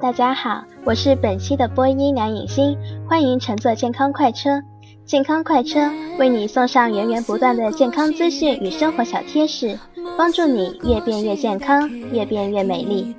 大家好，我是本期的播音梁颖欣，欢迎乘坐健康快车。健康快车为你送上源源不断的健康资讯与生活小贴士，帮助你越变越健康，越变越美丽。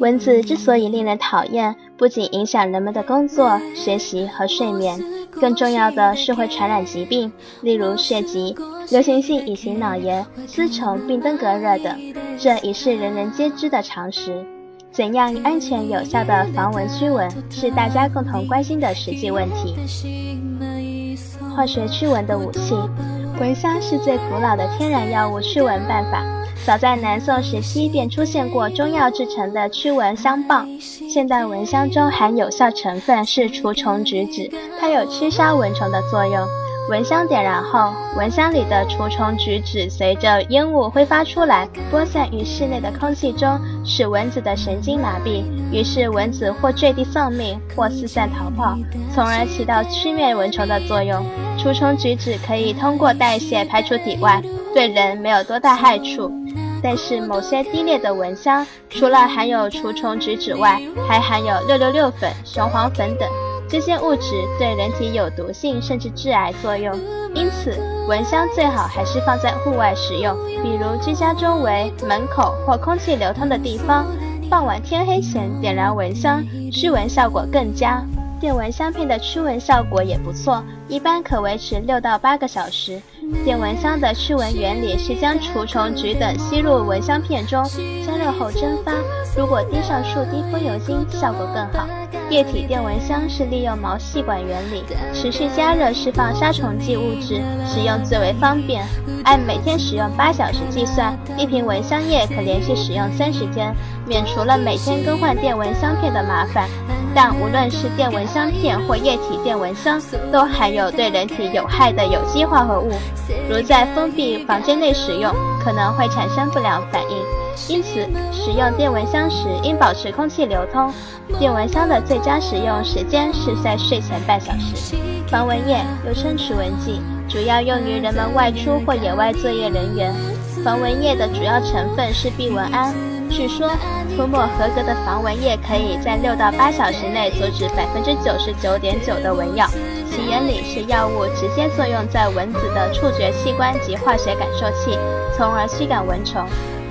蚊子之所以令人讨厌，不仅影响人们的工作、学习和睡眠，更重要的是会传染疾病，例如血疾、流行性乙型脑炎、丝虫、病登革热等。这已是人人皆知的常识。怎样安全有效的防蚊驱蚊，是大家共同关心的实际问题。化学驱蚊的武器，蚊香是最古老的天然药物驱蚊办法。早在南宋时期便出现过中药制成的驱蚊香棒。现代蚊香中含有效成分是除虫菊酯，它有驱杀蚊虫的作用。蚊香点燃后，蚊香里的除虫菊酯随着烟雾挥发出来，播散于室内的空气中，使蚊子的神经麻痹，于是蚊子或坠地丧命，或四散逃跑，从而起到驱灭蚊虫的作用。除虫菊酯可以通过代谢排出体外，对人没有多大害处。但是某些低劣的蚊香，除了含有除虫菊酯外，还含有六六六粉、雄黄粉等。这些物质对人体有毒性，甚至致癌作用。因此，蚊香最好还是放在户外使用，比如居家周围、门口或空气流通的地方。傍晚天黑前点燃蚊香，驱蚊效果更佳。电蚊香片的驱蚊效果也不错，一般可维持六到八个小时。电蚊香的驱蚊原理是将除虫菊等吸入蚊香片中，加热后蒸发。如果滴上数滴风油精，效果更好。液体电蚊香是利用毛细管原理，持续加热释放杀虫剂物质，使用最为方便。按每天使用八小时计算，一瓶蚊香液可连续使用三十天，免除了每天更换电蚊香片的麻烦。但无论是电蚊香片或液体电蚊香，都含有对人体有害的有机化合物，如在封闭房间内使用，可能会产生不良反应。因此，使用电蚊香时应保持空气流通。电蚊香的最佳使用时间是在睡前半小时。防蚊液又称除蚊剂，主要用于人们外出或野外作业人员。防蚊液的主要成分是避蚊胺。据说，涂抹合格的防蚊液可以在六到八小时内阻止百分之九十九点九的蚊咬。其原理是药物直接作用在蚊子的触觉器官及化学感受器，从而驱赶蚊虫。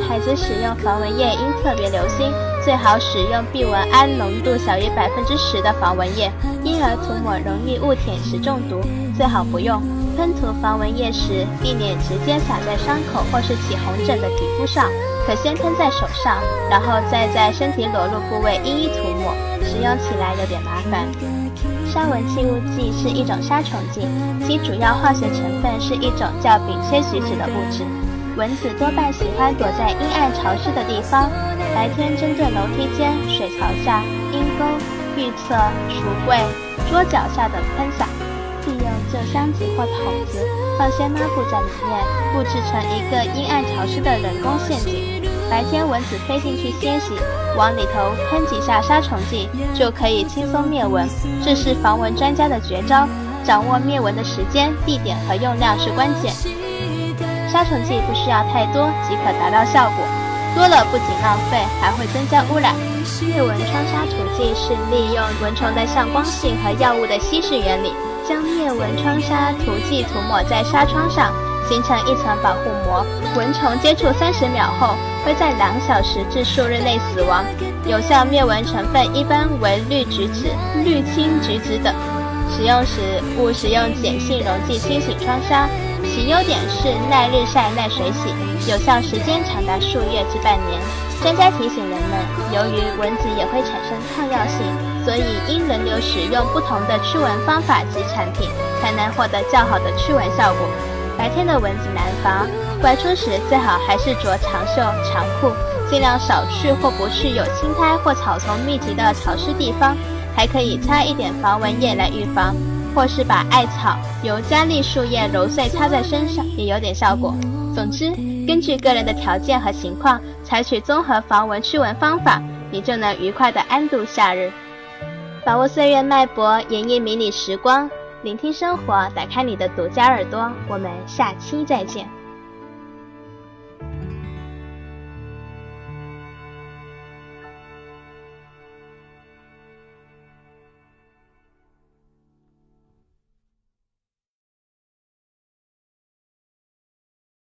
孩子使用防蚊液应特别留心，最好使用避蚊胺浓度小于百分之十的防蚊液。婴儿涂抹容易误舔时中毒，最好不用。喷涂防蚊液时，避免直接洒在伤口或是起红疹的皮肤上，可先喷在手上，然后再在身体裸露部位一一涂抹。使用起来有点麻烦。杀蚊气雾剂是一种杀虫剂，其主要化学成分是一种叫丙烯许酯的物质。蚊子多半喜欢躲在阴暗潮湿的地方，白天针对楼梯间、水槽下、阴沟、浴厕、橱柜、桌脚下等喷洒。用旧箱子或桶子，放些抹布在里面，布置成一个阴暗潮湿的人工陷阱。白天蚊子飞进去歇息，往里头喷几下杀虫剂，就可以轻松灭蚊。这是防蚊专家的绝招。掌握灭蚊的时间、地点和用量是关键。杀虫剂不需要太多即可达到效果，多了不仅浪费，还会增加污染。灭蚊窗杀除剂是利用蚊虫的向光性和药物的稀释原理，将灭蚊窗纱涂剂涂抹在纱窗上，形成一层保护膜。蚊虫接触三十秒后，会在两小时至数日内死亡。有效灭蚊成分一般为氯菊酯、氯氰菊酯等。使用时勿使用碱性溶剂清洗窗纱。其优点是耐日晒、耐水洗，有效时间长达数月至半年。专家提醒人们，由于蚊子也会产生抗药性，所以应轮流使用不同的驱蚊方法及产品，才能获得较好的驱蚊效果。白天的蚊子难防，外出时最好还是着长袖长裤，尽量少去或不去有青苔或草丛密集的潮湿地方，还可以擦一点防蚊液来预防。或是把艾草由加利树叶揉碎擦在身上，也有点效果。总之，根据个人的条件和情况，采取综合防蚊驱蚊方法，你就能愉快的安度夏日。把握岁月脉搏，演绎迷你时光，聆听生活，打开你的独家耳朵。我们下期再见。